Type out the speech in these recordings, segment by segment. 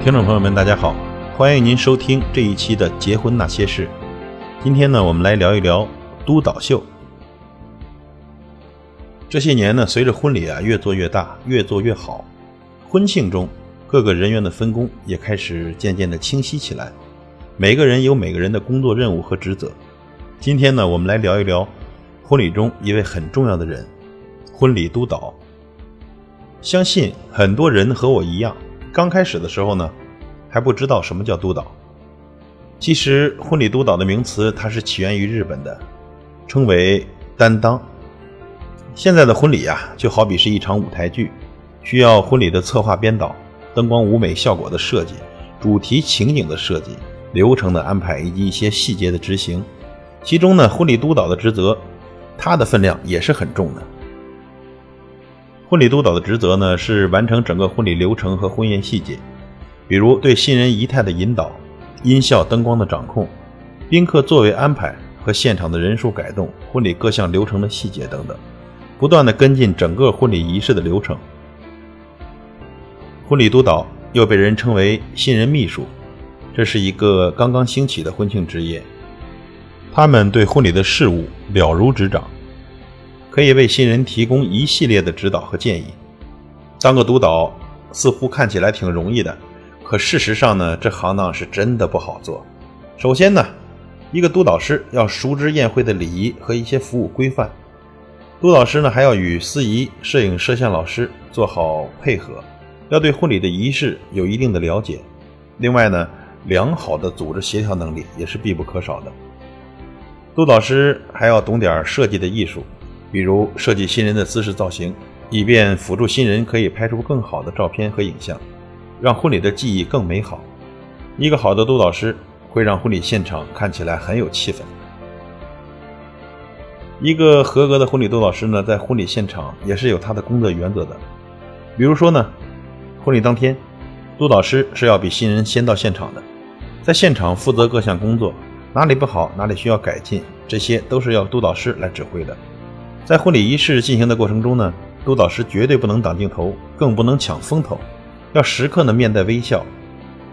听众朋友们，大家好，欢迎您收听这一期的《结婚那些事》。今天呢，我们来聊一聊督导秀。这些年呢，随着婚礼啊越做越大，越做越好，婚庆中各个人员的分工也开始渐渐的清晰起来。每个人有每个人的工作任务和职责。今天呢，我们来聊一聊婚礼中一位很重要的人——婚礼督导。相信很多人和我一样。刚开始的时候呢，还不知道什么叫督导。其实，婚礼督导的名词它是起源于日本的，称为担当。现在的婚礼呀，就好比是一场舞台剧，需要婚礼的策划编导、灯光舞美效果的设计、主题情景的设计、流程的安排以及一些细节的执行。其中呢，婚礼督导的职责，它的分量也是很重的。婚礼督导的职责呢，是完成整个婚礼流程和婚宴细节，比如对新人仪态的引导、音效、灯光的掌控、宾客座位安排和现场的人数改动、婚礼各项流程的细节等等，不断的跟进整个婚礼仪式的流程。婚礼督导又被人称为新人秘书，这是一个刚刚兴起的婚庆职业，他们对婚礼的事务了如指掌。可以为新人提供一系列的指导和建议。当个督导似乎看起来挺容易的，可事实上呢，这行当是真的不好做。首先呢，一个督导师要熟知宴会的礼仪和一些服务规范。督导师呢，还要与司仪、摄影、摄像老师做好配合，要对婚礼的仪式有一定的了解。另外呢，良好的组织协调能力也是必不可少的。督导师还要懂点设计的艺术。比如设计新人的姿势造型，以便辅助新人可以拍出更好的照片和影像，让婚礼的记忆更美好。一个好的督导师会让婚礼现场看起来很有气氛。一个合格的婚礼督导师呢，在婚礼现场也是有他的工作原则的。比如说呢，婚礼当天，督导师是要比新人先到现场的，在现场负责各项工作，哪里不好，哪里需要改进，这些都是要督导师来指挥的。在婚礼仪式进行的过程中呢，督导师绝对不能挡镜头，更不能抢风头，要时刻呢面带微笑。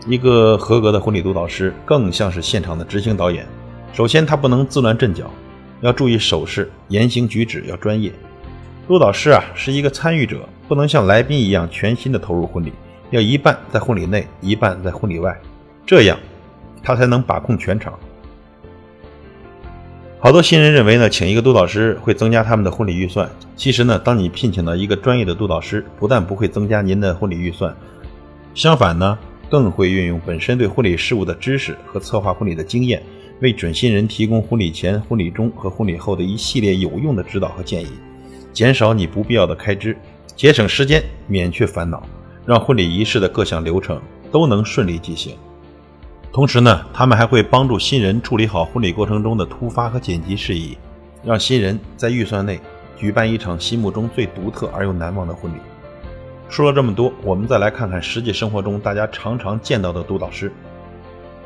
一个合格的婚礼督导师更像是现场的执行导演。首先，他不能自乱阵脚，要注意手势、言行举止要专业。督导师啊是一个参与者，不能像来宾一样全心的投入婚礼，要一半在婚礼内，一半在婚礼外，这样他才能把控全场。好多新人认为呢，请一个督导师会增加他们的婚礼预算。其实呢，当你聘请到一个专业的督导师，不但不会增加您的婚礼预算，相反呢，更会运用本身对婚礼事务的知识和策划婚礼的经验，为准新人提供婚礼前、婚礼中和婚礼后的一系列有用的指导和建议，减少你不必要的开支，节省时间，免去烦恼，让婚礼仪式的各项流程都能顺利进行。同时呢，他们还会帮助新人处理好婚礼过程中的突发和紧急事宜，让新人在预算内举办一场心目中最独特而又难忘的婚礼。说了这么多，我们再来看看实际生活中大家常常见到的督导师。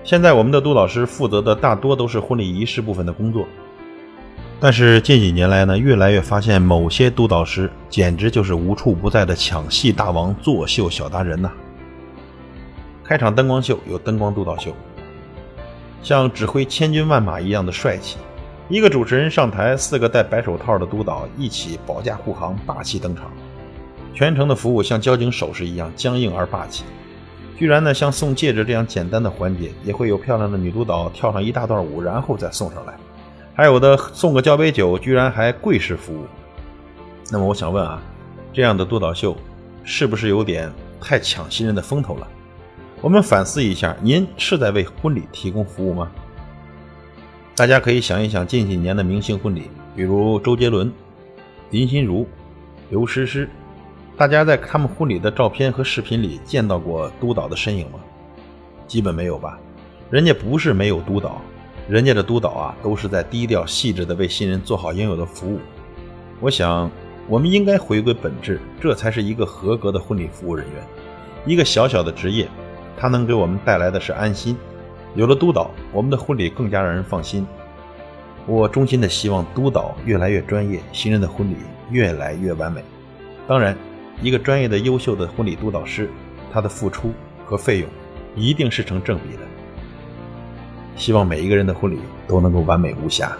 现在我们的督导师负责的大多都是婚礼仪式部分的工作，但是近几年来呢，越来越发现某些督导师简直就是无处不在的抢戏大王、作秀小达人呐。开场灯光秀有灯光督导秀，像指挥千军万马一样的帅气。一个主持人上台，四个戴白手套的督导一起保驾护航，霸气登场。全程的服务像交警手势一样僵硬而霸气。居然呢，像送戒指这样简单的环节，也会有漂亮的女督导跳上一大段舞，然后再送上来。还有的送个交杯酒，居然还跪式服务。那么我想问啊，这样的督导秀是不是有点太抢新人的风头了？我们反思一下，您是在为婚礼提供服务吗？大家可以想一想近几年的明星婚礼，比如周杰伦、林心如、刘诗诗，大家在他们婚礼的照片和视频里见到过督导的身影吗？基本没有吧。人家不是没有督导，人家的督导啊，都是在低调细致的为新人做好应有的服务。我想，我们应该回归本质，这才是一个合格的婚礼服务人员。一个小小的职业。它能给我们带来的是安心，有了督导，我们的婚礼更加让人放心。我衷心的希望督导越来越专业，新人的婚礼越来越完美。当然，一个专业的、优秀的婚礼督导师，他的付出和费用一定是成正比的。希望每一个人的婚礼都能够完美无瑕。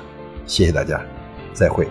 谢谢大家，再会。